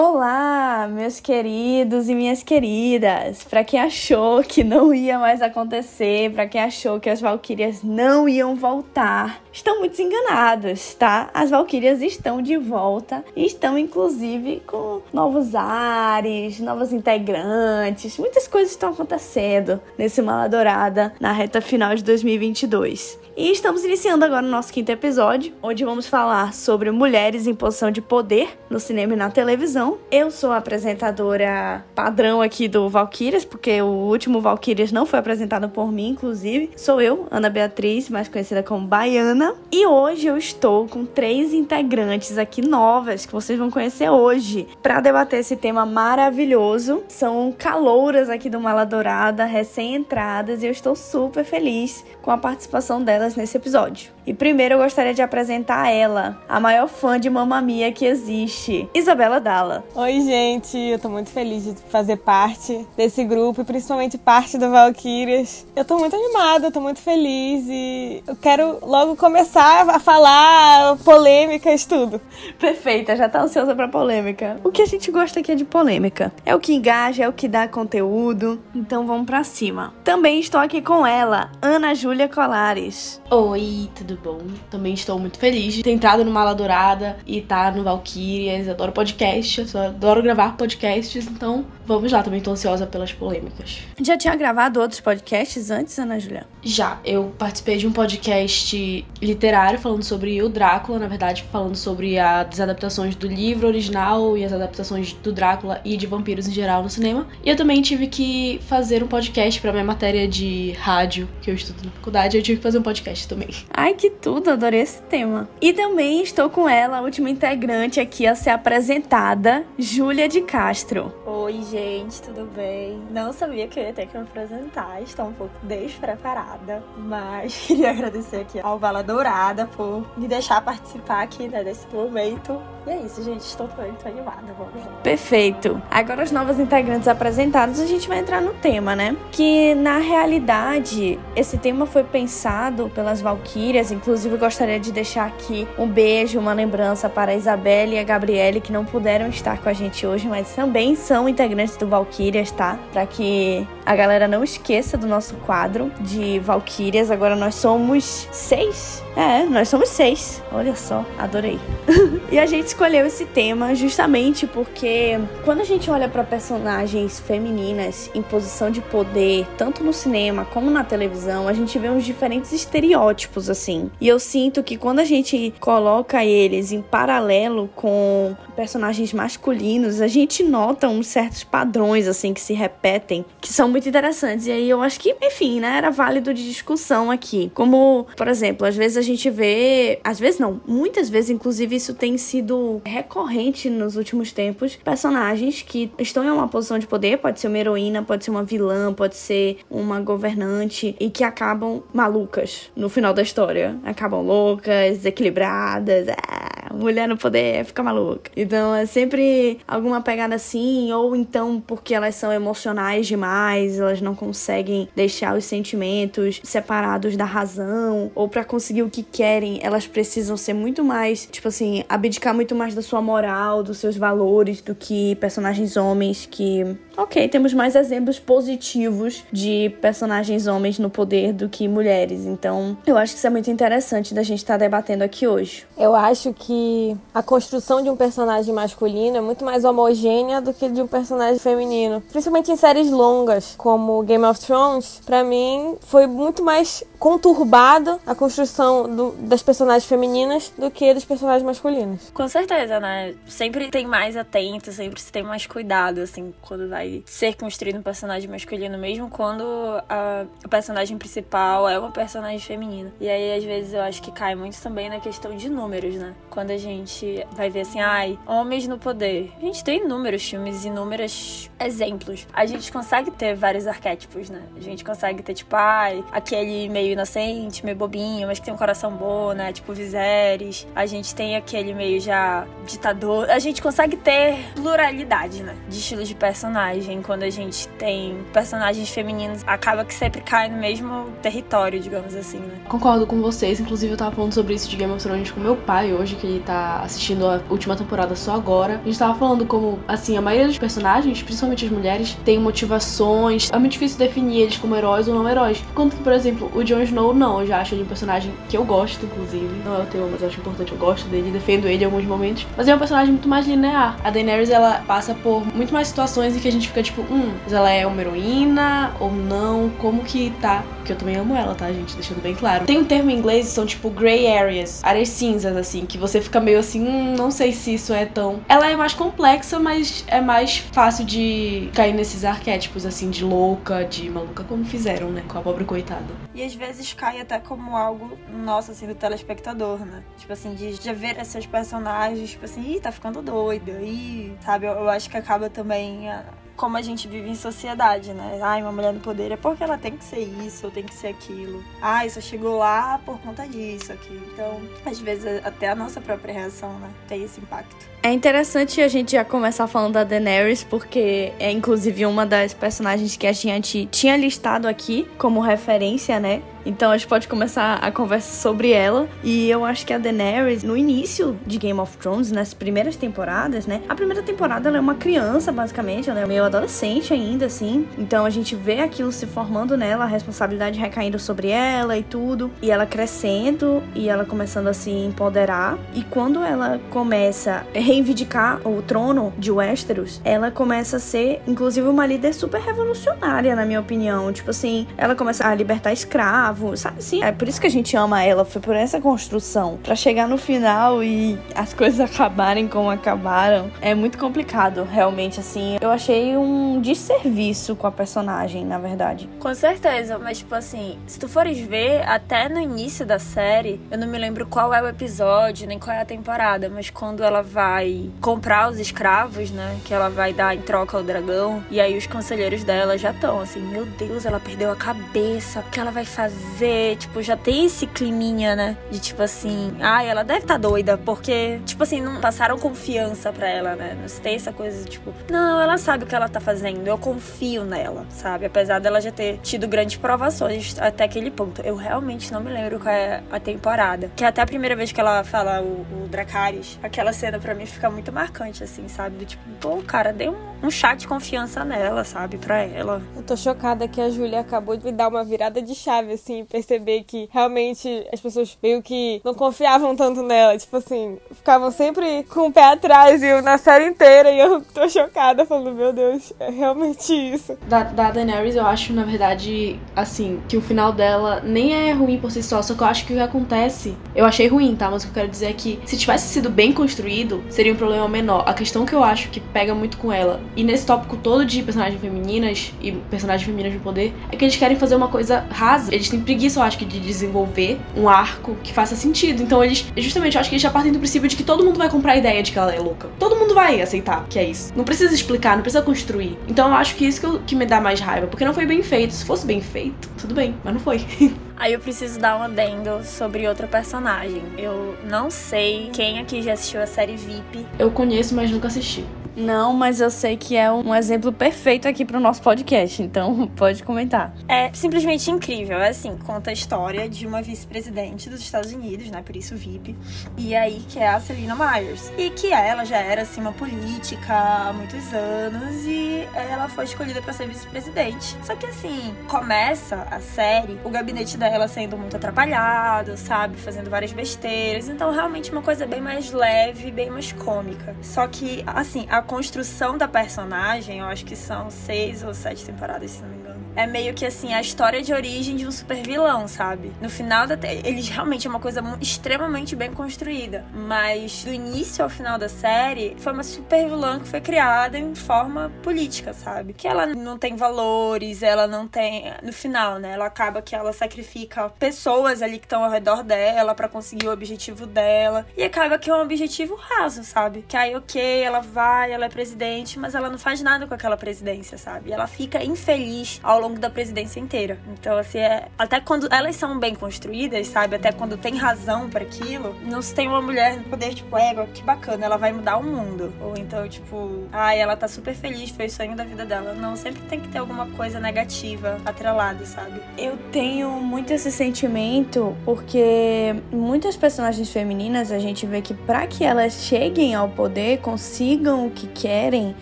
Olá, meus queridos e minhas queridas. Para quem achou que não ia mais acontecer, para quem achou que as Valquírias não iam voltar, estão muito enganados, tá? As Valquírias estão de volta e estão inclusive com novos ares, novos integrantes. Muitas coisas estão acontecendo nesse Mala Dourada na reta final de 2022. E estamos iniciando agora o nosso quinto episódio, onde vamos falar sobre mulheres em posição de poder no cinema e na televisão. Eu sou a apresentadora padrão aqui do Valkyrias, porque o último Valkyrias não foi apresentado por mim, inclusive. Sou eu, Ana Beatriz, mais conhecida como Baiana. E hoje eu estou com três integrantes aqui novas que vocês vão conhecer hoje para debater esse tema maravilhoso. São calouras aqui do Mala Dourada, recém-entradas, e eu estou super feliz com a participação delas nesse episódio. E primeiro eu gostaria de apresentar ela, a maior fã de Mamma Mia que existe, Isabela Dalla. Oi, gente, eu tô muito feliz de fazer parte desse grupo e principalmente parte do Valkyrias. Eu tô muito animada, tô muito feliz e eu quero logo começar a falar polêmicas, tudo. Perfeita, já tá ansiosa pra polêmica. O que a gente gosta aqui é de polêmica. É o que engaja, é o que dá conteúdo. Então vamos pra cima. Também estou aqui com ela, Ana Júlia Colares. Oi, tudo bom? Também estou muito feliz de ter entrado no Mala Dourada e estar tá no Valkyrias. Adoro podcast, adoro gravar podcasts, então vamos lá. Também estou ansiosa pelas polêmicas. Já tinha gravado outros podcasts antes, Ana Julia? Já. Eu participei de um podcast literário falando sobre o Drácula, na verdade, falando sobre as adaptações do livro original e as adaptações do Drácula e de vampiros em geral no cinema. E eu também tive que fazer um podcast para minha matéria de rádio que eu estudo na faculdade. Eu tive que fazer um podcast também. Ai, que tudo, adorei esse tema. E também estou com ela, a última integrante aqui a ser apresentada, Júlia de Castro. Oi, gente, tudo bem? Não sabia que eu ia ter que me apresentar, estou um pouco despreparada, mas queria agradecer aqui ao Bala Dourada por me deixar participar aqui né, desse momento. E é isso, gente, estou muito animada, vamos lá. Perfeito. Agora as novas integrantes apresentadas, a gente vai entrar no tema, né? Que na realidade, esse tema foi pensado pelas Valkyrias, inclusive eu gostaria de deixar aqui um beijo, uma lembrança para a Isabelle e a Gabriele que não puderam estar com a gente hoje, mas também são integrantes do Valkyrias, tá? Para que a galera não esqueça do nosso quadro de Valkyrias. Agora nós somos seis? É, nós somos seis. Olha só, adorei. e a gente escolheu esse tema justamente porque quando a gente olha para personagens femininas em posição de poder, tanto no cinema como na televisão, a gente vê uns diferentes estereótipos assim. E eu sinto que quando a gente coloca eles em paralelo com personagens masculinos, a gente nota uns certos padrões assim que se repetem, que são muito interessantes. E aí eu acho que, enfim, né, era válido de discussão aqui. Como, por exemplo, às vezes a gente vê, às vezes não, muitas vezes inclusive isso tem sido recorrente nos últimos tempos personagens que estão em uma posição de poder, pode ser uma heroína, pode ser uma vilã, pode ser uma governante e que acabam malucas no final da história. Acabam loucas, desequilibradas, ah, mulher no poder fica maluca. Então é sempre alguma pegada assim, ou então porque elas são emocionais demais, elas não conseguem deixar os sentimentos separados da razão, ou para conseguir o que querem, elas precisam ser muito mais, tipo assim, abdicar muito mais da sua moral, dos seus valores, do que personagens homens que. Ok, temos mais exemplos positivos de personagens homens no poder do que mulheres. Então, eu acho que isso é muito interessante da gente estar tá debatendo aqui hoje. Eu acho que a construção de um personagem masculino é muito mais homogênea do que de um personagem feminino. Principalmente em séries longas, como Game of Thrones, para mim foi muito mais conturbada a construção do, das personagens femininas do que dos personagens masculinos. Com certeza, né? Sempre tem mais atento, sempre se tem mais cuidado, assim, quando vai ser construído um personagem masculino, mesmo quando a, a personagem principal é uma personagem feminina. E aí, às vezes, eu acho que cai muito também na questão de números, né? Quando a gente vai ver assim, ai, homens no poder. A gente tem inúmeros filmes, inúmeros exemplos. A gente consegue ter vários arquétipos, né? A gente consegue ter, tipo, ai, aquele meio inocente, meio bobinho, mas que tem um coração bom, né? Tipo Viserys. A gente tem aquele meio já ditador. A gente consegue ter pluralidade, né? De estilos de personagem. Quando a gente tem personagens femininos, acaba que sempre cai no mesmo território, digamos assim, né? Concordo com vocês. Inclusive, eu tava falando sobre isso de Game of Thrones com meu pai hoje, que que tá assistindo a última temporada só agora, a gente tava falando como, assim, a maioria dos personagens, principalmente as mulheres, tem motivações. É muito difícil definir eles como heróis ou não heróis. Enquanto que, por exemplo, o Jon Snow, não. Eu já acho ele um personagem que eu gosto, inclusive. Não é o teu, mas eu acho importante, eu gosto dele, defendo ele em alguns momentos. Mas é um personagem muito mais linear. A Daenerys, ela passa por muito mais situações em que a gente fica tipo, hum, mas ela é uma heroína ou não? Como que tá? Porque eu também amo ela, tá, gente? Deixando bem claro. Tem um termo em inglês, são tipo gray areas, áreas cinzas, assim, que você fica meio assim, hum, não sei se isso é tão. Ela é mais complexa, mas é mais fácil de cair nesses arquétipos, assim, de louca, de maluca, como fizeram, né? Com a pobre coitada. E às vezes cai até como algo nosso, assim, do telespectador, né? Tipo assim, de já ver esses personagens, tipo assim, ih, tá ficando doida, ih, sabe? Eu, eu acho que acaba também como a gente vive em sociedade, né? Ai, uma mulher no poder é porque ela tem que ser isso, ou tem que ser aquilo. Ai, só chegou lá por conta disso, aquilo. Então, às vezes, até a nossa própria reação, né? Tem esse impacto. É interessante a gente já começar falando da Daenerys, porque é inclusive uma das personagens que a gente tinha listado aqui como referência, né? Então a gente pode começar a conversa sobre ela. E eu acho que a Daenerys, no início de Game of Thrones, nas primeiras temporadas, né? A primeira temporada ela é uma criança, basicamente, ela é meio adolescente ainda, assim. Então a gente vê aquilo se formando nela, a responsabilidade recaindo sobre ela e tudo. E ela crescendo e ela começando a se empoderar. E quando ela começa reivindicar o trono de Westeros, ela começa a ser, inclusive, uma líder super revolucionária, na minha opinião. Tipo assim, ela começa a libertar escravos sabe assim? É por isso que a gente ama ela, foi por essa construção. para chegar no final e as coisas acabarem como acabaram, é muito complicado, realmente, assim. Eu achei um desserviço com a personagem, na verdade. Com certeza, mas tipo assim, se tu fores ver, até no início da série, eu não me lembro qual é o episódio, nem qual é a temporada, mas quando ela vai comprar os escravos, né, que ela vai dar em troca ao dragão, e aí os conselheiros dela já estão assim, meu Deus, ela perdeu a cabeça, o que ela vai fazer? tipo, já tem esse climinha, né? De tipo assim, ai, ela deve estar tá doida, porque, tipo assim, não passaram confiança pra ela, né? Não tem essa coisa de, tipo, não, ela sabe o que ela tá fazendo, eu confio nela, sabe? Apesar dela já ter tido grandes provações até aquele ponto. Eu realmente não me lembro qual é a temporada. Que é até a primeira vez que ela fala o, o Dracarys, aquela cena pra mim fica muito marcante, assim, sabe? Do tipo, pô, cara, dê um, um chá de confiança nela, sabe? Pra ela. Eu tô chocada que a Júlia acabou de me dar uma virada de chave, assim perceber que realmente as pessoas meio que não confiavam tanto nela. Tipo assim, ficavam sempre com o pé atrás, e eu na série inteira, e eu tô chocada, falando, meu Deus, é realmente isso. Da, da Daenerys, eu acho, na verdade, assim, que o final dela nem é ruim por si só, só que eu acho que o que acontece, eu achei ruim, tá? Mas o que eu quero dizer é que se tivesse sido bem construído, seria um problema menor. A questão que eu acho que pega muito com ela, e nesse tópico todo de personagens femininas e personagens femininas no poder, é que eles querem fazer uma coisa rasa. Eles têm preguiça, eu acho de desenvolver um arco que faça sentido. Então eles, justamente, eu acho que eles já partem do princípio de que todo mundo vai comprar a ideia de que ela é louca. Todo mundo vai aceitar que é isso. Não precisa explicar, não precisa construir. Então eu acho que isso que, eu, que me dá mais raiva, porque não foi bem feito. Se fosse bem feito, tudo bem, mas não foi. Aí eu preciso dar um adendo sobre outra personagem. Eu não sei quem aqui já assistiu a série VIP. Eu conheço, mas nunca assisti. Não, mas eu sei que é um exemplo perfeito aqui pro nosso podcast, então pode comentar. É simplesmente incrível. É assim, conta a história de uma vice-presidente dos Estados Unidos, né? Por isso VIP. E aí, que é a Selina Myers. E que ela já era, assim, uma política há muitos anos e ela foi escolhida para ser vice-presidente. Só que, assim, começa a série, o gabinete dela sendo muito atrapalhado, sabe? Fazendo várias besteiras. Então, realmente, uma coisa bem mais leve, bem mais cômica. Só que, assim, a construção da personagem, eu acho que são seis ou sete temporadas, se não me. É meio que assim, a história de origem de um super vilão, sabe? No final da. Ele realmente é uma coisa extremamente bem construída. Mas do início ao final da série, foi uma super vilã que foi criada em forma política, sabe? Que ela não tem valores, ela não tem. No final, né? Ela acaba que ela sacrifica pessoas ali que estão ao redor dela para conseguir o objetivo dela. E acaba que é um objetivo raso, sabe? Que aí, ok, ela vai, ela é presidente, mas ela não faz nada com aquela presidência, sabe? Ela fica infeliz ao longo da presidência inteira. Então, assim, é, até quando elas são bem construídas, sabe? Até quando tem razão para aquilo, não se tem uma mulher no poder, tipo, égua, que bacana, ela vai mudar o mundo. Ou então, tipo, ai, ela tá super feliz, foi o sonho da vida dela. Não, sempre tem que ter alguma coisa negativa atrelada, sabe? Eu tenho muito esse sentimento porque muitas personagens femininas a gente vê que para que elas cheguem ao poder, consigam o que querem,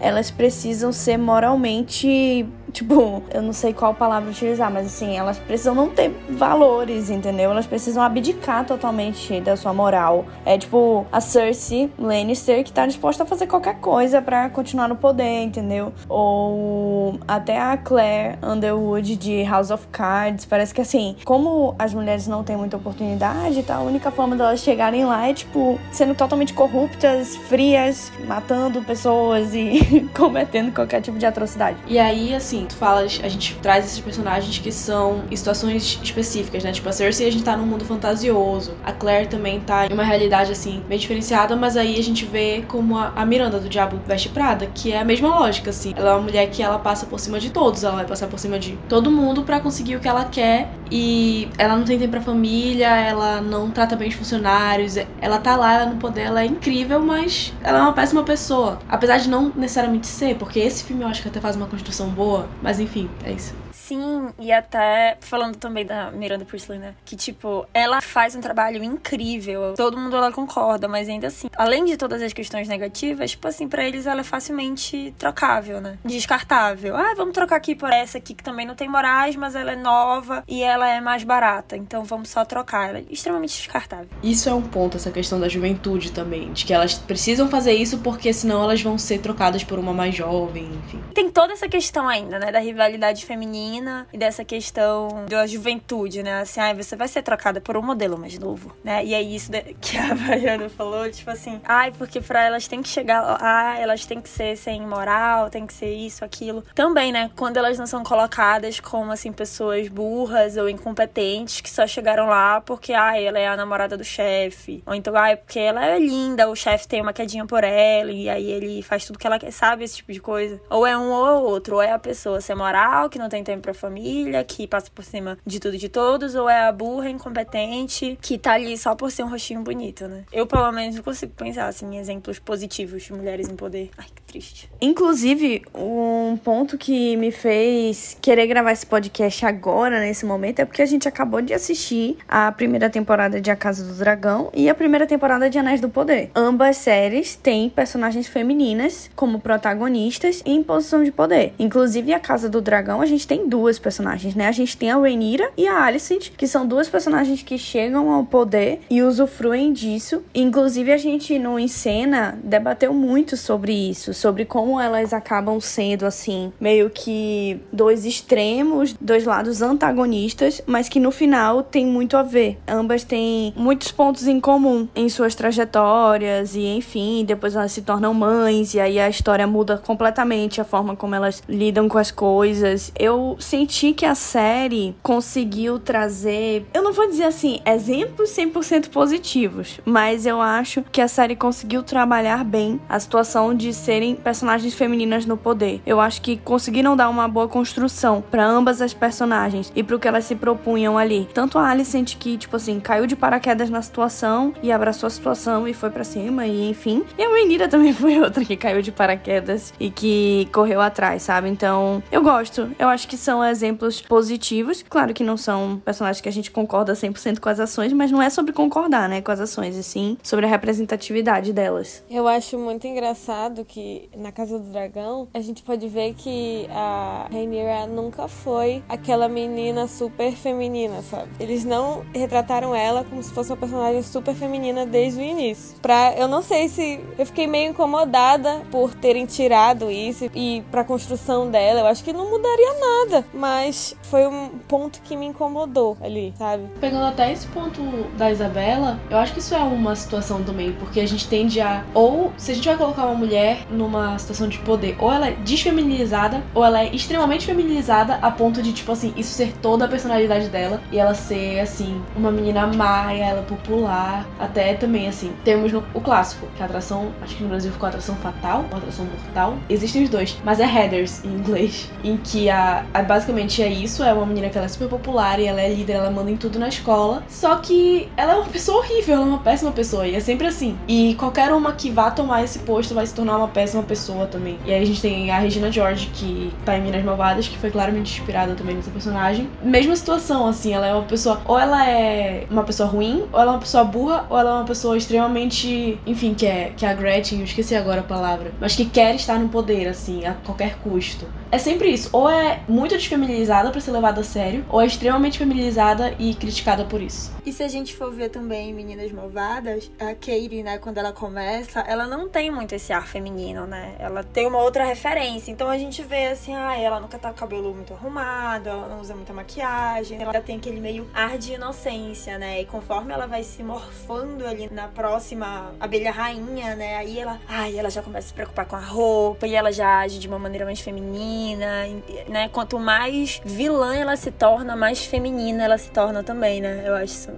elas precisam ser moralmente Tipo, eu não sei qual palavra utilizar, mas assim, elas precisam não ter valores, entendeu? Elas precisam abdicar totalmente da sua moral. É tipo a Cersei Lannister que tá disposta a fazer qualquer coisa para continuar no poder, entendeu? Ou até a Claire Underwood de House of Cards. Parece que assim, como as mulheres não têm muita oportunidade, tá? A única forma delas chegarem lá é, tipo, sendo totalmente corruptas, frias, matando pessoas e cometendo qualquer tipo de atrocidade. E aí, assim, tu fala, a gente traz esses personagens que são em situações específicas, né? Tipo, a Cersei a gente tá num mundo fantasioso, a Claire também tá em uma realidade, assim, bem diferenciada, mas aí a gente vê como a, a Miranda do Diabo Veste Prada, que é a mesma lógica, assim. Ela é uma mulher que ela passa por cima de todos, ela vai passar por cima de todo mundo para conseguir o que ela quer e ela não tem tempo pra família, ela não trata bem os funcionários, ela tá lá, ela no poder, ela é incrível, mas ela é uma péssima pessoa. Apesar de não necessariamente ser, porque esse filme eu acho que até faz uma construção boa, mas enfim, é isso. Sim, e até falando também da Miranda Priestley, né? Que, tipo, ela faz um trabalho incrível. Todo mundo ela concorda, mas ainda assim, além de todas as questões negativas, tipo assim, para eles ela é facilmente trocável, né? Descartável. Ah, vamos trocar aqui por essa aqui que também não tem morais, mas ela é nova e ela é mais barata. Então vamos só trocar. Ela é extremamente descartável. Isso é um ponto, essa questão da juventude também. De que elas precisam fazer isso porque senão elas vão ser trocadas por uma mais jovem, enfim. Tem toda essa questão ainda, né? Da rivalidade feminina e dessa questão da juventude, né? Assim, ai, você vai ser trocada por um modelo mais novo, né? E é isso que a Baiana falou, tipo assim, ai, porque pra elas tem que chegar lá, elas têm que ser sem moral, tem que ser isso, aquilo. Também, né? Quando elas não são colocadas como, assim, pessoas burras ou incompetentes que só chegaram lá porque, ai, ela é a namorada do chefe. Ou então, ai, porque ela é linda, o chefe tem uma quedinha por ela e aí ele faz tudo que ela quer, sabe? Esse tipo de coisa. Ou é um ou outro, ou é a pessoa ser moral, que não tem tempo pra família, que passa por cima de tudo e de todos, ou é a burra, incompetente, que tá ali só por ser um rostinho bonito, né? Eu, pelo menos, não consigo pensar, assim, em exemplos positivos de mulheres em poder. Ai, triste. Inclusive, um ponto que me fez querer gravar esse podcast agora, nesse momento, é porque a gente acabou de assistir a primeira temporada de A Casa do Dragão e a primeira temporada de Anéis do Poder. Ambas séries têm personagens femininas como protagonistas em posição de poder. Inclusive, A Casa do Dragão, a gente tem duas personagens, né? A gente tem a Rhaenyra e a Alicent, que são duas personagens que chegam ao poder e usufruem disso. Inclusive, a gente no Encena debateu muito sobre isso, sobre como elas acabam sendo, assim, meio que dois extremos, dois lados antagonistas, mas que no final tem muito a ver. Ambas têm muitos pontos em comum em suas trajetórias e, enfim, depois elas se tornam mães e aí a história muda completamente a forma como elas lidam com as coisas. Eu senti que a série conseguiu trazer, eu não vou dizer assim, exemplos 100% positivos, mas eu acho que a série conseguiu trabalhar bem a situação de serem personagens femininas no poder. Eu acho que conseguiram dar uma boa construção para ambas as personagens e pro que elas se propunham ali. Tanto a Alicent que, tipo assim, caiu de paraquedas na situação e abraçou a situação e foi para cima e enfim. E a Rhaenyra também foi outra que caiu de paraquedas e que correu atrás, sabe? Então, eu gosto. Eu acho que são exemplos positivos. Claro que não são personagens que a gente concorda 100% com as ações, mas não é sobre concordar, né, com as ações, e sim sobre a representatividade delas. Eu acho muito engraçado que na Casa do Dragão a gente pode ver que a Rhaenyra nunca foi aquela menina super feminina, sabe? Eles não retrataram ela como se fosse uma personagem super feminina desde o início. Pra, eu não sei se eu fiquei meio incomodada por terem tirado isso e pra construção dela, eu acho que não mudaria nada mas foi um ponto que me incomodou ali, sabe? Pegando até esse ponto da Isabela, eu acho que isso é uma situação também, porque a gente tende a. Ou, se a gente vai colocar uma mulher no numa situação de poder. Ou ela é desfeminilizada, ou ela é extremamente feminilizada a ponto de, tipo assim, isso ser toda a personalidade dela. E ela ser, assim, uma menina má, ela popular. Até também, assim, temos no, o clássico, que a atração, acho que no Brasil ficou atração fatal, ou atração mortal. Existem os dois, mas é Headers em inglês. Em que a, a basicamente é isso, é uma menina que ela é super popular e ela é líder, ela manda em tudo na escola. Só que ela é uma pessoa horrível, ela é uma péssima pessoa. E é sempre assim. E qualquer uma que vá tomar esse posto vai se tornar uma péssima pessoa também. E aí a gente tem a Regina George, que tá em Minas Malvadas, que foi claramente inspirada também nessa personagem. Mesma situação, assim, ela é uma pessoa. Ou ela é uma pessoa ruim, ou ela é uma pessoa burra, ou ela é uma pessoa extremamente. Enfim, que é, que é a Gretchen, eu esqueci agora a palavra. Mas que quer estar no poder, assim, a qualquer custo. É sempre isso. Ou é muito desfeminilizada para ser levada a sério, ou é extremamente feminilizada e criticada por isso. E se a gente for ver também Meninas Malvadas, a Katie, né, quando ela começa, ela não tem muito esse ar feminino, né? Ela tem uma outra referência. Então a gente vê assim, ah, ela nunca tá com o cabelo muito arrumado, ela não usa muita maquiagem, ela tem aquele meio ar de inocência, né? E conforme ela vai se morfando ali na próxima abelha rainha, né? Aí ela, ai, ela já começa a se preocupar com a roupa e ela já age de uma maneira mais feminina, né? Quanto mais vilã ela se torna, mais feminina ela se torna também, né? Eu acho isso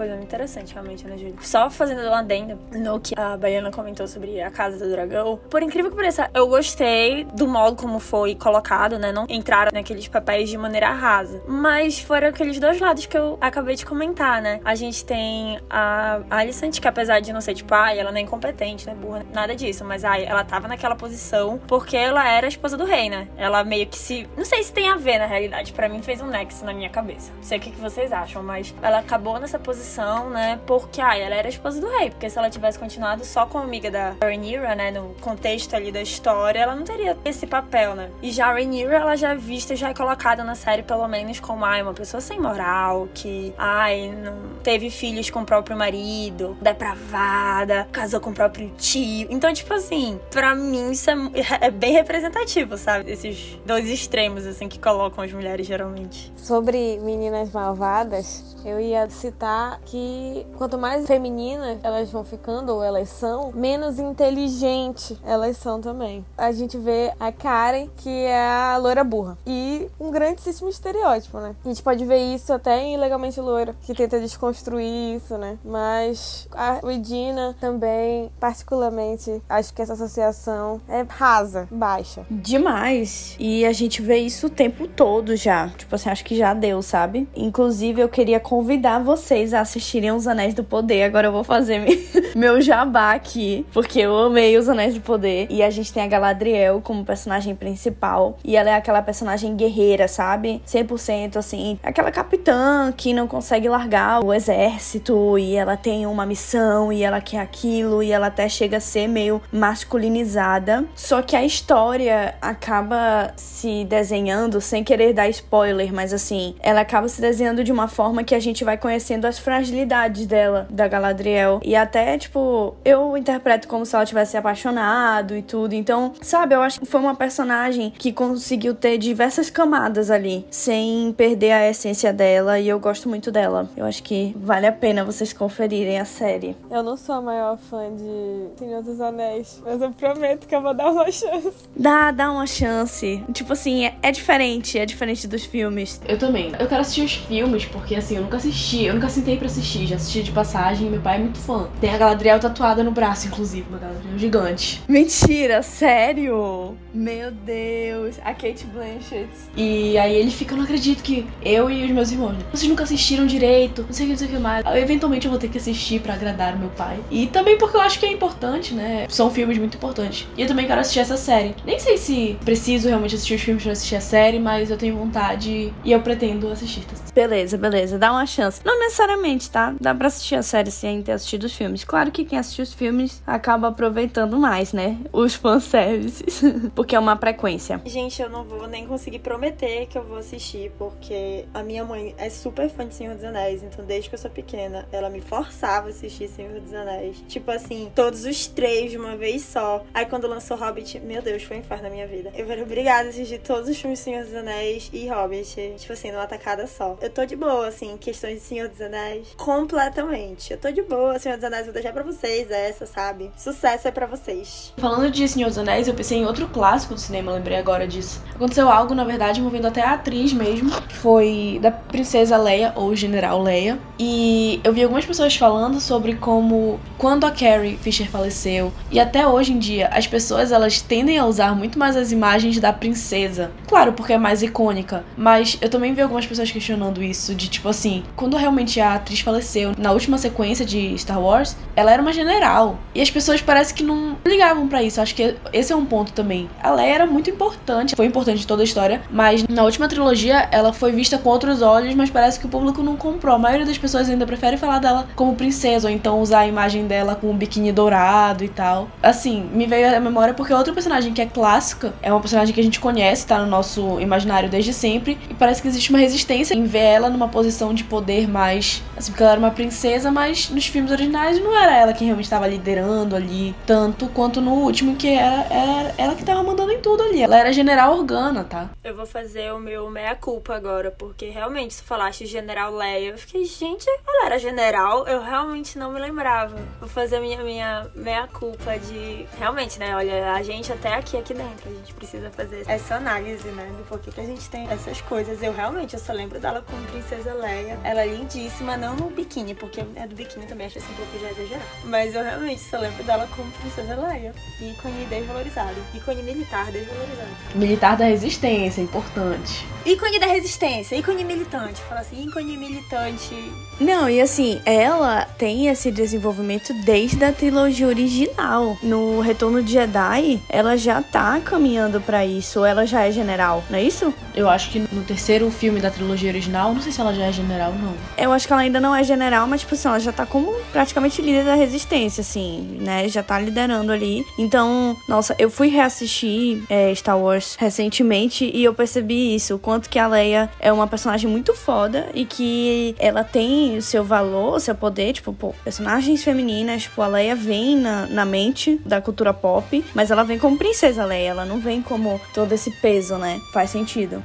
coisa muito interessante, realmente, né, Júlia? Só fazendo um adendo no que a Baiana comentou sobre a Casa do Dragão. Por incrível que pareça, eu gostei do modo como foi colocado, né? Não entraram naqueles papéis de maneira rasa. Mas foram aqueles dois lados que eu acabei de comentar, né? A gente tem a Alicent, que apesar de não ser tipo, ai, ela não é incompetente, né, burra, nada disso. Mas ai, ela tava naquela posição porque ela era a esposa do rei, né? Ela meio que se. Não sei se tem a ver na realidade. para mim fez um nexo na minha cabeça. Não sei o que, vocês acham, mas ela acabou nessa posição, né? Porque, ai, ela era a esposa do rei. Porque se ela tivesse continuado só com a amiga da Rhaenyra, né? No contexto ali da história, ela não teria esse papel, né? E já a Rhaenyra, ela já é vista, já é colocada na série, pelo menos, como, ai, uma pessoa sem moral, que, ai, não teve filhos com o próprio marido, depravada, casou com o próprio tio. Então, tipo assim, pra mim isso é, é bem representativo, sabe? Esses dois extremos, assim, que colocam as mulheres geralmente. Sobre meninas malvadas, eu ia citar que quanto mais femininas elas vão ficando, ou elas são, menos inteligente elas são também. A gente vê a Karen, que é a loira burra. E um grandíssimo estereótipo, né? A gente pode ver isso até em Legalmente Loira, que tenta desconstruir isso, né? Mas a Regina também, particularmente, acho que essa associação é rasa, baixa. Demais. E a gente vê isso o tempo todo já. Tipo assim, acho que já deu, sabe? Inclusive, eu queria convidar vocês a assistirem Os Anéis do Poder. Agora eu vou fazer meu jabá aqui, porque eu amei Os Anéis do Poder. E a gente tem a Galadriel como personagem principal. E ela é aquela personagem guerreira, sabe? 100% assim, aquela capitã que não consegue largar o exército e ela tem uma missão e ela quer aquilo e ela até chega a ser meio masculinizada. Só que a história acaba se desenhando sem querer dar spoiler, mas assim, ela acaba se desenhando de uma forma que a gente vai conhecendo as fragilidades dela, da Galadriel. E até, tipo, eu interpreto como se ela tivesse se apaixonado e tudo. Então, sabe, eu acho que foi uma personagem que conseguiu ter diversas camadas ali, sem perder a essência dela. E eu gosto muito dela. Eu acho que vale a pena vocês conferirem a série. Eu não sou a maior fã de Senhor dos Anéis, mas eu prometo que eu vou dar uma chance. Dá, dá uma chance. Tipo assim, é, é diferente, é diferente dos filmes. Eu também. Eu quero assistir os filmes, porque assim, eu nunca assisti, eu nunca sentei pra assistir, já assisti de passagem, meu pai é muito fã. Tem a Galadriel tatuada no braço, inclusive, uma Galadriel gigante. Mentira, sério? Meu Deus, a Kate Blanchett. E aí ele fica, eu não acredito que eu e os meus irmãos, vocês nunca assistiram direito, não sei o que, não sei o que mais. Eventualmente eu vou ter que assistir para agradar o meu pai. E também porque eu acho que é importante, né? São filmes muito importantes. E eu também quero assistir essa série. Nem sei se preciso realmente assistir os filmes pra assistir a série, mas eu tenho vontade e eu pretendo assistir. Beleza, beleza, dá uma chance. Não necessariamente, tá? Dá pra assistir a série sem ter assistido os filmes. Claro que quem assistiu os filmes acaba aproveitando mais, né? Os fanservices. porque é uma frequência. Gente, eu não vou nem conseguir prometer que eu vou assistir, porque a minha mãe é super fã de Senhor dos Anéis, então desde que eu sou pequena, ela me forçava a assistir Senhor dos Anéis. Tipo assim, todos os três de uma vez só. Aí quando lançou Hobbit, meu Deus, foi um inferno na minha vida. Eu era obrigada a assistir todos os filmes Senhor dos Anéis e Hobbit, tipo assim, numa tacada só. Eu tô de boa, assim, questões de Senhor dos Anéis Anéis completamente. Eu tô de boa, Senhor dos Anéis, vou deixar pra vocês essa, sabe? Sucesso é pra vocês. Falando de Senhor dos Anéis, eu pensei em outro clássico do cinema, lembrei agora disso. Aconteceu algo, na verdade, envolvendo até a atriz mesmo. Foi da Princesa Leia, ou General Leia. E eu vi algumas pessoas falando sobre como, quando a Carrie Fisher faleceu, e até hoje em dia, as pessoas elas tendem a usar muito mais as imagens da princesa. Claro, porque é mais icônica. Mas eu também vi algumas pessoas questionando isso, de tipo assim, quando realmente a atriz faleceu, na última sequência de Star Wars, ela era uma general. E as pessoas parece que não ligavam para isso. Acho que esse é um ponto também. A Leia era muito importante, foi importante toda a história, mas na última trilogia ela foi vista com outros olhos, mas parece que o público não comprou. A maioria das pessoas ainda prefere falar dela como princesa, ou então usar a imagem dela com um biquíni dourado e tal. Assim, me veio à memória porque outra personagem que é clássica, é uma personagem que a gente conhece, tá no nosso imaginário desde sempre, e parece que existe uma resistência em ver ela numa posição de poder mais. Assim, porque ela era uma princesa, mas nos filmes originais não era ela quem realmente estava liderando ali, tanto quanto no último, que era, era ela que tava mandando em tudo ali. Ela era general Organa, tá? Eu vou fazer o meu meia-culpa agora, porque realmente, se falaste General Leia, eu fiquei, gente, ela era general, eu realmente não me lembrava. Vou fazer a minha, minha meia-culpa de. Realmente, né? Olha, a gente até aqui, aqui dentro, a gente precisa fazer essa análise, né? Do porquê que a gente tem essas coisas. Eu realmente, eu só lembro dela como Princesa Leia. Ela é lindíssima, não no biquíni, porque é do biquíni também acho assim um pouco já exagerado. Mas eu realmente só lembro dela como Princesa Leia. Ícone desvalorizado. Ícone militar desvalorizado. Militar da resistência, importante. Ícone da resistência, ícone militante. Fala assim, ícone militante. Não, e assim, ela tem esse desenvolvimento desde a trilogia original. No Retorno de Jedi, ela já tá caminhando para isso. Ela já é general, não é isso? Eu acho que no terceiro filme da trilogia original, não sei se ela já é general, não. Eu acho que ela ainda não é general, mas, tipo assim, ela já tá como praticamente líder da resistência, assim, né? Já tá liderando ali. Então, nossa, eu fui reassistir é, Star Wars recentemente e eu percebi isso, quanto que a Leia é uma personagem muito foda e que ela tem o seu valor, o seu poder, tipo, pô, personagens femininas, tipo, a Leia vem na, na mente da cultura pop, mas ela vem como princesa Leia, ela não vem como todo esse peso, né? Faz sentido.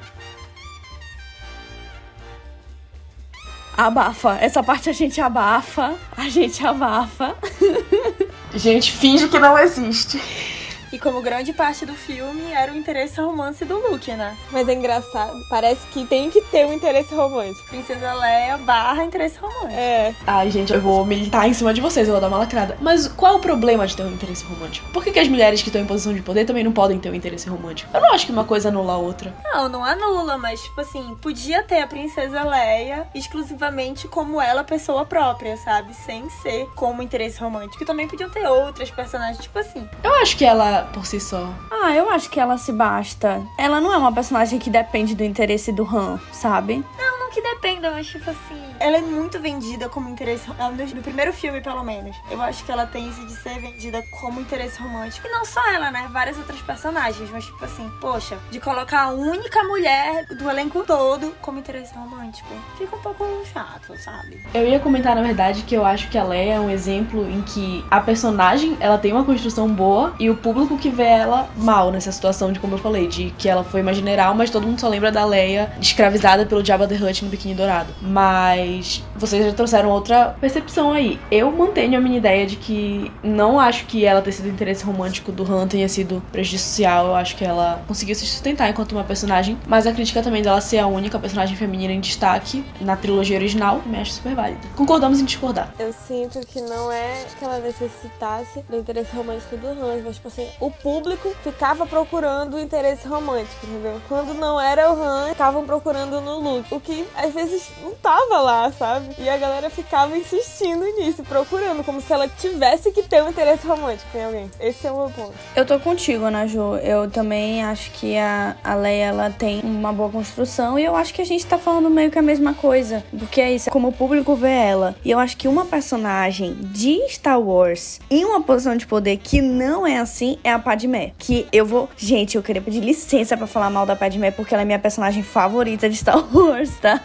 Abafa. Essa parte a gente abafa. A gente abafa. Gente, finge que não existe. E como grande parte do filme era o interesse romance do Luke, né? Mas é engraçado. Parece que tem que ter um interesse romântico. Princesa Leia barra interesse romântico. É. Ai, gente, eu vou militar em cima de vocês, eu vou dar uma lacrada. Mas qual é o problema de ter um interesse romântico? Por que, que as mulheres que estão em posição de poder também não podem ter um interesse romântico? Eu não acho que uma coisa anula a outra. Não, não anula, mas, tipo assim, podia ter a Princesa Leia exclusivamente como ela, pessoa própria, sabe? Sem ser como interesse romântico. E também podiam ter outras personagens, tipo assim. Eu acho que ela, por si só. Ah, eu acho que ela se basta. Ela não é uma personagem que depende do interesse do Han, sabe? Não, não que dependa, mas, tipo assim. Ela é muito vendida como interesse. ela, No no primeiro filme, pelo menos. Eu acho que ela tem isso de ser vendida como interesse romântico. E não só ela, né? Várias outras personagens. Mas, tipo assim, poxa, de colocar a única mulher do elenco todo como interesse romântico. Fica um pouco chato, sabe? Eu ia comentar, na verdade, que eu acho que a Leia é um exemplo em que a personagem, ela tem uma construção boa e o público que vê ela mal nessa situação de, como eu falei, de que ela foi uma general, mas todo mundo só lembra da Leia escravizada pelo Jabba the Hutt no biquíni dourado. Mas vocês já trouxeram outra percepção aí. Eu mantenho a minha ideia de que não acho que ela ter sido interesse romântico do Han tenha sido prejudicial. Eu acho que ela conseguiu se sustentar enquanto uma personagem, mas a crítica também dela ser a única personagem feminina em destaque na trilogia original me acho super válida. Concordamos em discordar. Eu sinto que não é que ela necessitasse do interesse romântico do Hans, mas, tipo assim, o público ficava procurando o interesse romântico, entendeu? Quando não era o Han, estavam procurando no Luke. O que às vezes não tava lá, sabe? E a galera ficava insistindo nisso, procurando, como se ela tivesse que ter um interesse romântico em alguém. Esse é o meu ponto. Eu tô contigo, Ana Ju. Eu também acho que a, a Leia ela tem uma boa construção e eu acho que a gente tá falando meio que a mesma coisa. Porque é isso, como o público vê ela. E eu acho que uma personagem de Star Wars em uma posição de poder que não é assim é a Padmé. Que eu vou. Gente, eu queria pedir licença pra falar mal da Padmé porque ela é minha personagem favorita de Star Wars, tá?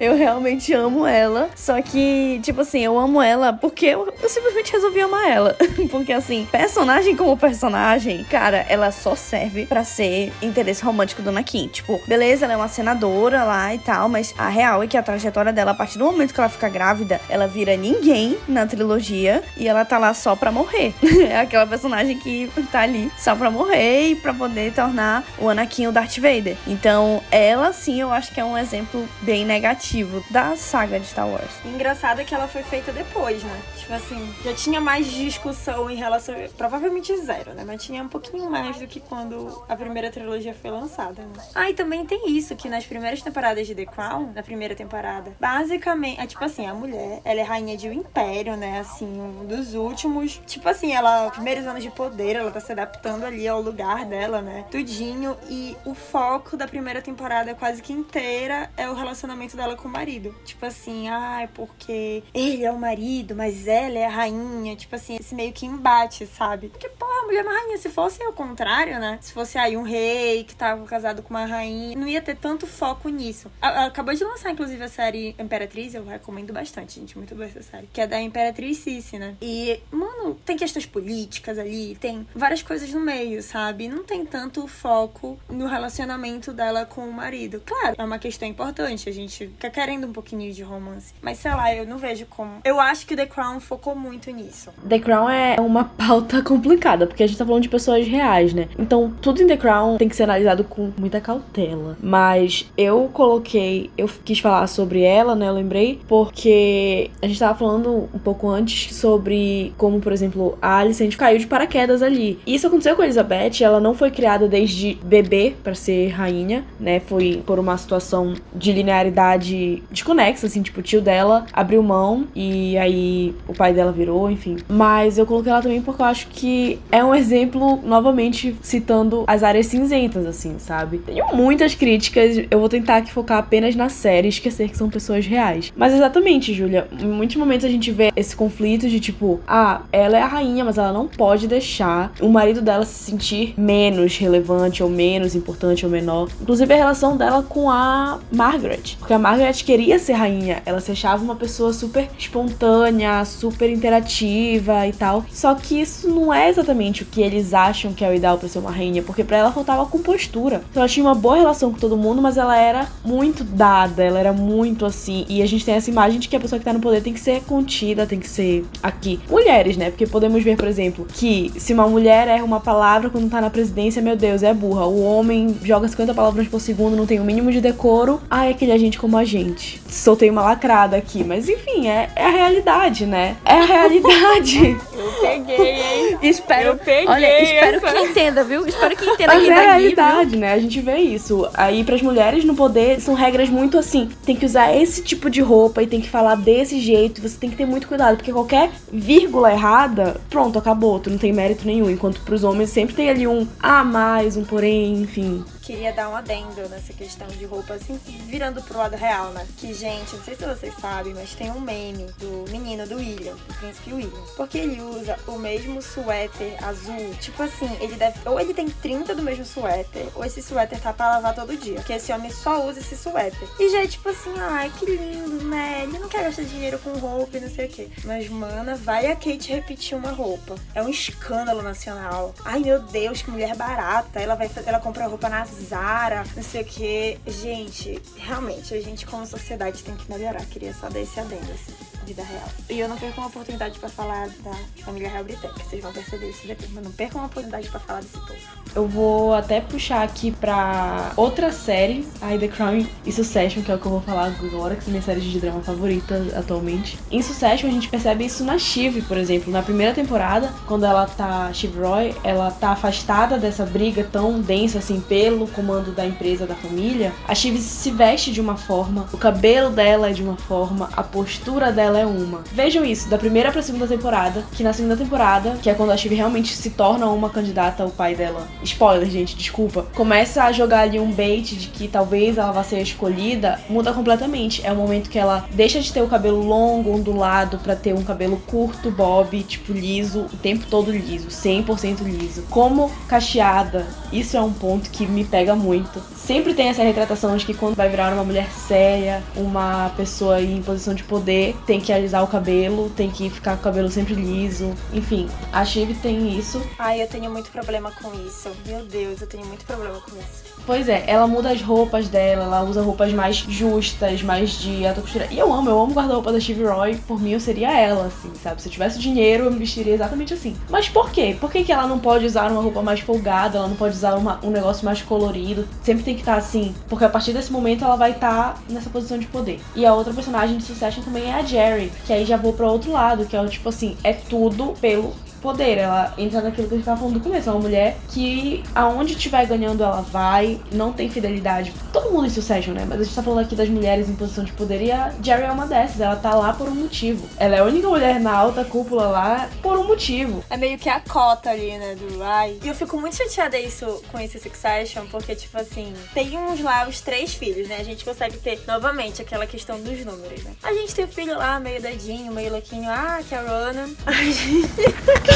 Eu realmente amo amo ela. Só que, tipo assim, eu amo ela porque eu, eu simplesmente resolvi amar ela. porque, assim, personagem como personagem, cara, ela só serve para ser interesse romântico do Nakin. Tipo, beleza, ela é uma senadora lá e tal, mas a real é que a trajetória dela, a partir do momento que ela fica grávida, ela vira ninguém na trilogia e ela tá lá só pra morrer. é aquela personagem que tá ali só pra morrer e pra poder tornar o Anakin o Darth Vader. Então, ela sim, eu acho que é um exemplo bem negativo da saga de Star Wars. Engraçado é que ela foi feita depois, né? Tipo assim, já tinha mais discussão em relação. Provavelmente zero, né? Mas tinha um pouquinho mais do que quando a primeira trilogia foi lançada, né? Ah, e também tem isso, que nas primeiras temporadas de The Crown, na primeira temporada, basicamente. É tipo assim, a mulher, ela é rainha de um império, né? Assim, um dos últimos. Tipo assim, ela. Primeiros anos de poder, ela tá se adaptando ali ao lugar dela, né? Tudinho. E o foco da primeira temporada quase que inteira é o relacionamento dela com o marido. Tipo assim, ai, ah, porque ele é o marido, mas ela é a rainha. Tipo assim, esse meio que embate, sabe? Porque, porra, a mulher é uma rainha. Se fosse ao contrário, né? Se fosse aí um rei que tava casado com uma rainha, não ia ter tanto foco nisso. Acabou de lançar, inclusive, a série Imperatriz, eu recomendo bastante, gente. Muito boa essa série. Que é da Imperatriz Cici, né? E, mano, tem questões políticas ali, tem várias coisas no meio, sabe? Não tem tanto foco no relacionamento dela com o marido. Claro, é uma questão importante, a gente fica querendo um pouquinho de romance. Mas sei lá, eu não vejo como. Eu acho que The Crown focou muito nisso. The Crown é uma pauta complicada, porque a gente tá falando de pessoas reais, né? Então, tudo em The Crown tem que ser analisado com muita cautela. Mas eu coloquei, eu quis falar sobre ela, né? Eu lembrei, porque a gente tava falando um pouco antes sobre como, por exemplo, a Alicent caiu de paraquedas ali. Isso aconteceu com a Elizabeth, ela não foi criada desde bebê para ser rainha, né? Foi por uma situação de linearidade desconexa, assim, tipo, o tio dela abriu mão e aí o pai dela virou, enfim. Mas eu coloquei ela também porque eu acho que é um exemplo, novamente, citando as áreas cinzentas, assim, sabe? Tenho muitas críticas, eu vou tentar aqui focar apenas na série esquecer que são pessoas reais. Mas exatamente, Júlia, em muitos momentos a gente vê esse conflito de tipo, ah, ela é a rainha, mas ela não pode deixar o marido dela se sentir menos relevante ou menos importante ou menor. Inclusive a relação dela com a Margaret. Porque a Margaret queria ser rainha, ela se achava uma pessoa super espontânea, super interativa e tal. Só que isso não é exatamente o que eles acham que é o ideal para ser uma rainha, porque para ela faltava compostura. Então ela tinha uma boa relação com todo mundo, mas ela era muito dada, ela era muito assim. E a gente tem essa imagem de que a pessoa que tá no poder tem que ser contida, tem que ser aqui. Mulheres, né? Porque podemos ver, por exemplo, que se uma mulher erra uma palavra quando tá na presidência, meu Deus, é burra. O homem joga 50 palavras por segundo, não tem o mínimo de decoro. É aquele agente como a gente. Soltei uma lacrada aqui, mas enfim, é, é a realidade, né? É a realidade. Eu peguei, hein? espero, Eu peguei olha, espero essa. que entenda, viu? Espero que entenda Mas quem é a tá aqui, viu? realidade, né? A gente vê isso. Aí, pras mulheres no poder, são regras muito assim. Tem que usar esse tipo de roupa e tem que falar desse jeito. Você tem que ter muito cuidado, porque qualquer vírgula errada, pronto, acabou. Tu não tem mérito nenhum. Enquanto pros homens sempre tem ali um a mais, um porém, enfim. Queria dar um adendo nessa questão de roupa, assim, virando pro lado real, né? Que, gente, não sei se vocês sabem, mas tem um meme do menino do William, do príncipe William. Porque ele usa o mesmo suéter azul. Tipo assim, ele deve. Ou ele tem 30 do mesmo suéter, ou esse suéter tá pra lavar todo dia. Porque esse homem só usa esse suéter. E já é tipo assim, ai, que lindo, né? Ele não quer gastar dinheiro com roupa e não sei o quê. Mas, mana, vai a Kate repetir uma roupa. É um escândalo nacional. Ai, meu Deus, que mulher barata. Ela vai ela compra roupa na Zara, não sei o que. Gente, realmente, a gente como sociedade tem que melhorar. Queria só dar esse adendo, assim, vida real. E eu não perco uma oportunidade pra falar da família real britânica. Vocês vão perceber isso depois. Mas não perco uma oportunidade pra falar desse povo. Eu vou até puxar aqui pra outra série, a The Crown e Succession, que é o que eu vou falar agora, que são minhas séries de drama favoritas atualmente. Em Succession, a gente percebe isso na Shiv, por exemplo. Na primeira temporada, quando ela tá, Shiv Roy, ela tá afastada dessa briga tão densa, assim, pelo comando da empresa, da família. A Shiv se veste de uma forma, o cabelo dela é de uma forma, a postura dela é uma. Vejam isso, da primeira pra segunda temporada, que na segunda temporada, que é quando a Shiv realmente se torna uma candidata ao pai dela. Spoiler, gente, desculpa. Começa a jogar ali um bait de que talvez ela vá ser escolhida, muda completamente. É o momento que ela deixa de ter o cabelo longo, ondulado, pra ter um cabelo curto, bob, tipo liso, o tempo todo liso, 100% liso. Como cacheada, isso é um ponto que me pega muito. Sempre tem essa retratação de que quando vai virar uma mulher séria, uma pessoa em posição de poder, tem que alisar o cabelo, tem que ficar com o cabelo sempre liso. Enfim, a Shiv tem isso. Ai, eu tenho muito problema com isso. Meu Deus, eu tenho muito problema com isso. Pois é, ela muda as roupas dela, ela usa roupas mais justas, mais de alta costura. E eu amo, eu amo guarda-roupa da Stevie Roy. Por mim, eu seria ela, assim, sabe? Se eu tivesse dinheiro, eu me vestiria exatamente assim. Mas por quê? Por que, que ela não pode usar uma roupa mais folgada? Ela não pode usar uma, um negócio mais colorido? Sempre tem que estar assim. Porque a partir desse momento ela vai estar nessa posição de poder. E a outra personagem de Succession também é a Jerry. Que aí já vou para outro lado, que é o tipo assim, é tudo pelo poder. Ela entra naquilo que a gente tava falando do começo. É uma mulher que aonde estiver ganhando, ela vai, não tem fidelidade. Todo mundo em Succession, né? Mas a gente tá falando aqui das mulheres em posição de poder e a Jerry é uma dessas. Ela tá lá por um motivo. Ela é a única mulher na alta cúpula lá por um motivo. É meio que a cota ali, né? Do ai. E eu fico muito chateada isso, com esse Succession, porque, tipo assim, tem uns lá, os três filhos, né? A gente consegue ter novamente aquela questão dos números, né? A gente tem o filho lá, meio dadinho, meio louquinho, ah, que é a Rona. A gente.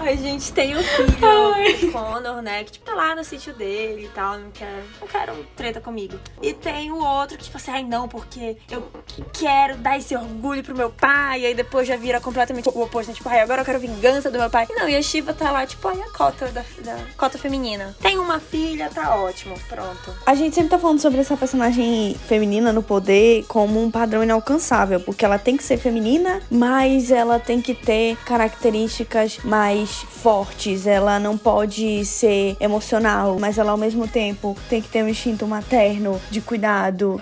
A gente tem um filho, Ai. Connor, né? Que, tipo, tá lá no sítio dele e tal, não quer, não quero treta comigo. E tem o outro que, tipo assim, ai não, porque eu quero dar esse orgulho pro meu pai, e aí depois já vira completamente o oposto, né? Tipo, ai, agora eu quero vingança do meu pai. Não, e a Shiva tá lá, tipo, ai, a cota da, da cota feminina. Tem uma filha, tá ótimo, pronto. A gente sempre tá falando sobre essa personagem feminina no poder como um padrão inalcançável, porque ela tem que ser feminina, mas ela tem que ter características mais fortes, ela não pode ser emocional, mas ela ao mesmo tempo tem que ter um instinto materno de cuidado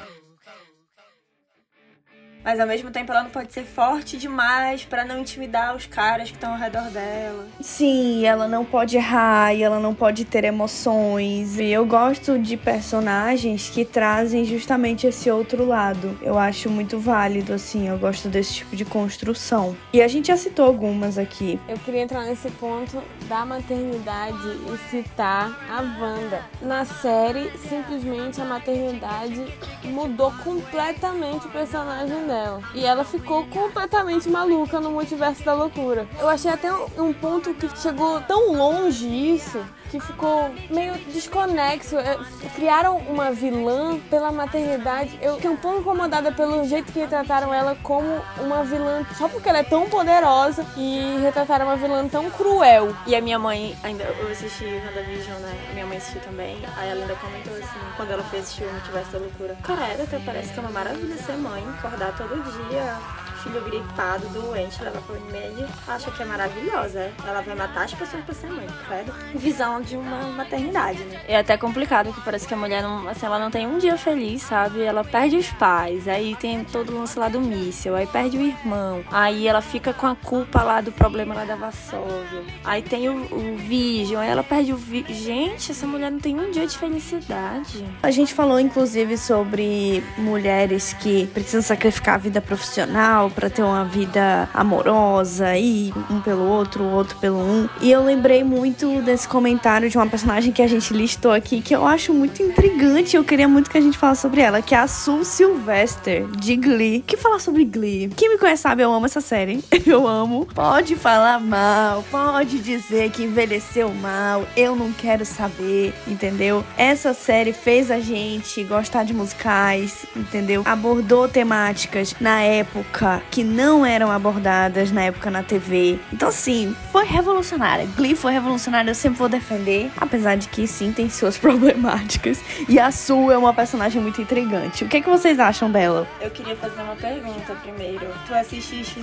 mas ao mesmo tempo ela não pode ser forte demais para não intimidar os caras que estão ao redor dela. Sim, ela não pode errar e ela não pode ter emoções. E eu gosto de personagens que trazem justamente esse outro lado. Eu acho muito válido, assim, eu gosto desse tipo de construção. E a gente já citou algumas aqui. Eu queria entrar nesse ponto da maternidade e citar a Wanda. Na série, simplesmente a maternidade mudou completamente o personagem dela dela. E ela ficou completamente maluca no multiverso da loucura. Eu achei até um ponto que chegou tão longe isso que ficou meio desconexo. É, criaram uma vilã pela maternidade. Eu fiquei um pouco incomodada pelo jeito que retrataram ela como uma vilã, só porque ela é tão poderosa e retrataram uma vilã tão cruel. E a minha mãe, ainda eu assisti WandaVision, né? A minha mãe assistiu também. Aí ela ainda comentou assim, quando ela foi assistir o Multiverso da Loucura. Cara, até parece que é uma maravilha ser mãe, acordar todo dia filho gripado, doente, leva pra Unimed, acha que é maravilhosa. Ela vai matar as pessoas pra ser mãe, credo. Visão de uma maternidade, né? É até complicado, que parece que a mulher não, assim, ela não tem um dia feliz, sabe? Ela perde os pais, aí tem todo o lance lá do míssil, aí perde o irmão, aí ela fica com a culpa lá do problema lá da Varsóvia. Aí tem o, o Vision, aí ela perde o Vision. Gente, essa mulher não tem um dia de felicidade. A gente falou, inclusive, sobre mulheres que precisam sacrificar a vida profissional para ter uma vida amorosa e um pelo outro, o outro pelo um. E eu lembrei muito desse comentário de uma personagem que a gente listou aqui que eu acho muito intrigante. Eu queria muito que a gente falasse sobre ela, que é a Sue Sylvester de Glee. Que falar sobre Glee? Quem me conhece sabe, eu amo essa série. Eu amo. Pode falar mal, pode dizer que envelheceu mal. Eu não quero saber, entendeu? Essa série fez a gente gostar de musicais, entendeu? Abordou temáticas na época que não eram abordadas na época na TV. Então, assim, foi revolucionária. Glee foi revolucionária, eu sempre vou defender, apesar de que sim, tem suas problemáticas. E a Sue é uma personagem muito intrigante. O que, é que vocês acham dela? Eu queria fazer uma pergunta primeiro. Tu assististe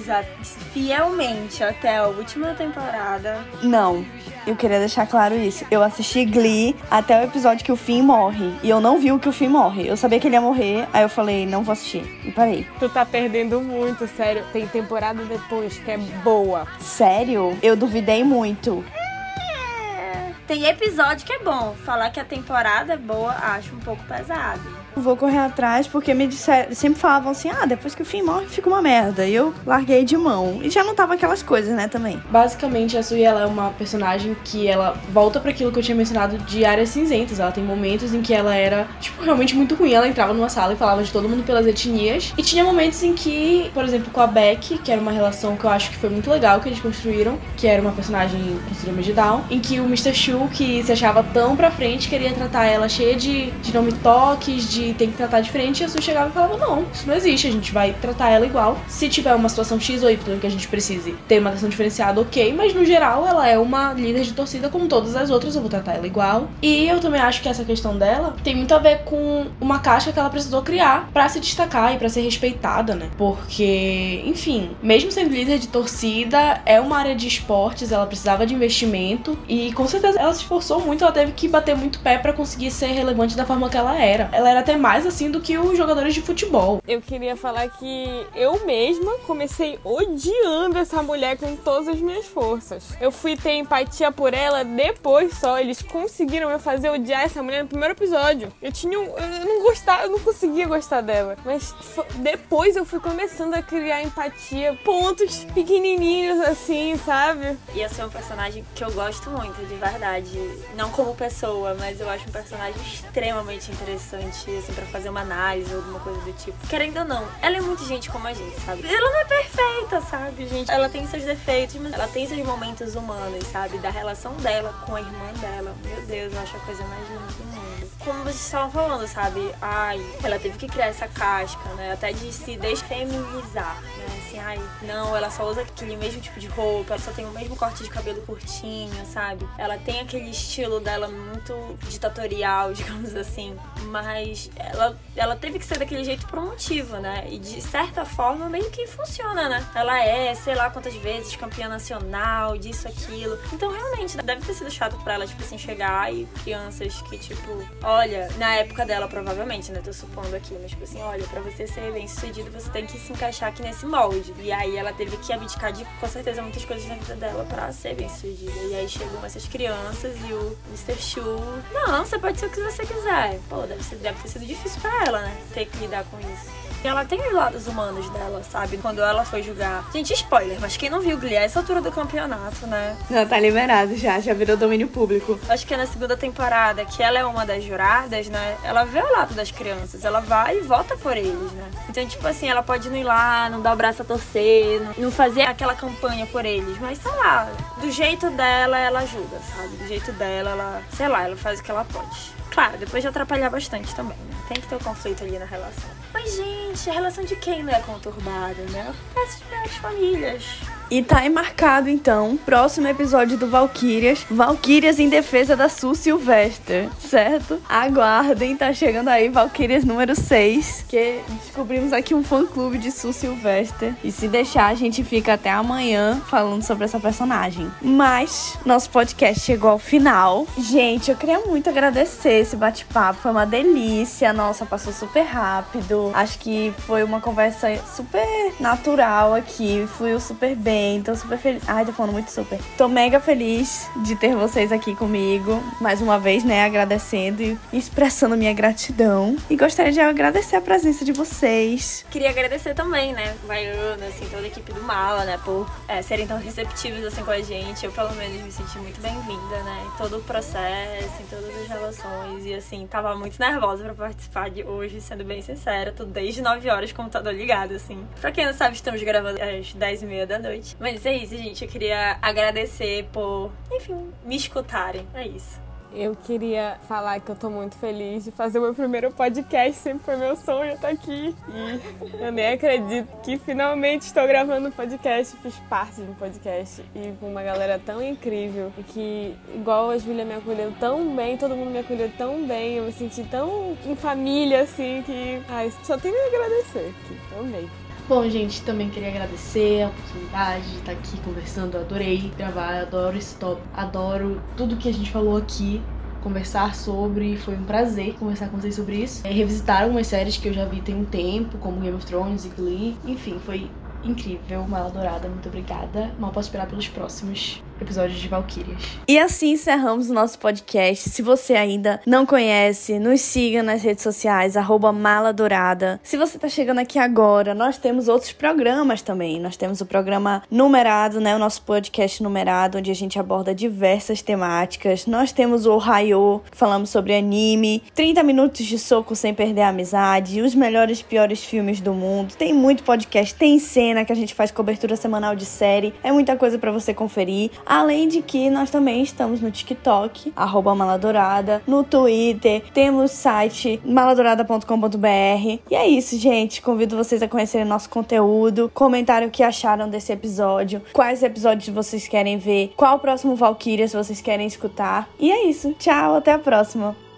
fielmente até a última temporada? Não. Eu queria deixar claro isso. Eu assisti Glee até o episódio que o Finn morre. E eu não vi o que o Finn morre. Eu sabia que ele ia morrer, aí eu falei, não vou assistir. E parei. Tu tá perdendo muito, sério. Tem temporada depois que é boa. Sério? Eu duvidei muito. É, tem episódio que é bom. Falar que a temporada é boa, acho um pouco pesado. Vou correr atrás porque me disseram, sempre falavam assim: ah, depois que o Finn morre, fica uma merda. E eu larguei de mão. E já não tava aquelas coisas, né, também. Basicamente, a Sui ela é uma personagem que ela volta para aquilo que eu tinha mencionado de áreas cinzentas. Ela tem momentos em que ela era, tipo, realmente muito ruim. Ela entrava numa sala e falava de todo mundo pelas etnias. E tinha momentos em que, por exemplo, com a Beck, que era uma relação que eu acho que foi muito legal que eles construíram, que era uma personagem com síndrome de Down, em que o Mr. Shu, que se achava tão pra frente, queria tratar ela cheia de, de nome toques, de tem que tratar diferente, e a Sui chegava e falava: Não, isso não existe, a gente vai tratar ela igual. Se tiver uma situação X ou Y que a gente precise ter uma atenção diferenciada, ok, mas no geral ela é uma líder de torcida como todas as outras, eu vou tratar ela igual. E eu também acho que essa questão dela tem muito a ver com uma caixa que ela precisou criar para se destacar e para ser respeitada, né? Porque, enfim, mesmo sendo líder de torcida, é uma área de esportes, ela precisava de investimento e com certeza ela se esforçou muito, ela teve que bater muito pé para conseguir ser relevante da forma que ela era. Ela era até mais assim do que os jogadores de futebol. Eu queria falar que eu mesma comecei odiando essa mulher com todas as minhas forças. Eu fui ter empatia por ela depois só. Eles conseguiram me fazer odiar essa mulher no primeiro episódio. Eu tinha um, eu não gostava, eu não conseguia gostar dela. Mas depois eu fui começando a criar empatia, pontos pequenininhos assim, sabe? E essa é um personagem que eu gosto muito, de verdade. Não como pessoa, mas eu acho um personagem extremamente interessante, assim, pra fazer uma análise ou alguma coisa do tipo. Querendo ou não, ela é muito gente como a gente, sabe? Ela não é perfeita, sabe, gente? Ela tem seus defeitos, mas ela tem seus momentos humanos, sabe? Da relação dela com a irmã dela. Meu Deus, eu acho a coisa mais linda do mundo. Como vocês estavam falando, sabe? Ai, ela teve que criar essa casca, né? Até de se desfeminizar, né? Assim, ai, não, ela só usa aquele mesmo tipo de roupa, ela só tem o mesmo corte de cabelo curtinho, sabe? Ela tem aquele estilo dela muito ditatorial, digamos assim. Mas ela, ela teve que ser daquele jeito por um motivo, né? E de certa forma meio que funciona, né? Ela é, sei lá quantas vezes, campeã nacional, disso, aquilo. Então realmente deve ter sido chato pra ela, tipo assim, chegar e crianças que, tipo, olha, na época dela, provavelmente, né? Tô supondo aqui, mas tipo assim, olha, pra você ser bem sucedido, você tem que se encaixar aqui nesse molde. E aí ela teve que abdicar de, com certeza, muitas coisas na vida dela pra ser bem sucedida. E aí chegam essas crianças e o Mr. Shu, não, você pode ser o que você quiser. Pô, deve, ser, deve ter sido difícil pra ela, né? Ter que lidar com isso. E ela tem os lados humanos dela, sabe? Quando ela foi julgar. Gente, spoiler, mas quem não viu Glee a essa altura do campeonato, né? Já tá liberado já, já virou domínio público. Acho que é na segunda temporada, que ela é uma das juradas, né? Ela vê o lado das crianças, ela vai e vota por eles, né? Então, tipo assim, ela pode não ir lá, não dar o braço a torcer, não fazer aquela campanha por eles, mas sei lá, do jeito dela, ela ajuda, sabe? Do jeito dela, ela, sei lá, ela faz o que ela pode. Claro, depois de atrapalhar bastante também, né? Tem que ter um conflito ali na relação. Mas, gente, a relação de quem não é conturbada, né? Acontece de várias famílias. E tá marcado, então, próximo episódio do Valkyrias. Valkyrias em defesa da Sul Sylvester, certo? Aguardem, tá chegando aí Valkyrias número 6, que descobrimos aqui um fã-clube de Sul Sylvester. E se deixar, a gente fica até amanhã falando sobre essa personagem. Mas, nosso podcast chegou ao final. Gente, eu queria muito agradecer esse bate-papo, foi uma delícia. Nossa, passou super rápido. Acho que foi uma conversa super natural aqui, fluiu super bem também. Tô super feliz. Ai, tô falando muito super. Tô mega feliz de ter vocês aqui comigo. Mais uma vez, né? Agradecendo e expressando minha gratidão. E gostaria de agradecer a presença de vocês. Queria agradecer também, né? Vaiana, assim, toda a equipe do Mala, né? Por é, serem tão receptivos assim com a gente. Eu, pelo menos, me senti muito bem-vinda, né? Em todo o processo, em todas as relações. E assim, tava muito nervosa pra participar de hoje, sendo bem sincera. Tô desde 9 horas com o computador ligado, assim. Pra quem não sabe, estamos gravando às 10 e meia da noite. Mas é isso, gente. Eu queria agradecer por, enfim, me escutarem. É isso. Eu queria falar que eu tô muito feliz de fazer o meu primeiro podcast, sempre foi meu sonho estar aqui. E eu nem acredito que finalmente estou gravando um podcast, fiz parte de um podcast e com uma galera tão incrível. E que, igual a Julia me acolheu tão bem, todo mundo me acolheu tão bem, eu me senti tão em família assim que. Ai, só tenho que agradecer aqui. Amei. Bom, gente, também queria agradecer a oportunidade de estar aqui conversando. Eu adorei gravar, adoro esse top, adoro tudo que a gente falou aqui. Conversar sobre, foi um prazer conversar com vocês sobre isso. É, revisitar algumas séries que eu já vi tem um tempo, como Game of Thrones e Glee. Enfim, foi incrível, uma adorada, muito obrigada. Mal posso esperar pelos próximos. Episódio de Valkyrias. E assim encerramos o nosso podcast. Se você ainda não conhece, nos siga nas redes sociais, arroba Mala Dourada. Se você tá chegando aqui agora, nós temos outros programas também. Nós temos o programa numerado, né? O nosso podcast numerado, onde a gente aborda diversas temáticas. Nós temos o Ohio, falamos sobre anime, 30 minutos de soco sem perder a amizade, os melhores e piores filmes do mundo. Tem muito podcast, tem cena que a gente faz cobertura semanal de série. É muita coisa para você conferir. Além de que nós também estamos no TikTok, Maladourada, no Twitter, temos site maladourada.com.br. E é isso, gente. Convido vocês a conhecerem nosso conteúdo, comentarem o que acharam desse episódio, quais episódios vocês querem ver, qual o próximo Valkyria se vocês querem escutar. E é isso. Tchau, até a próxima.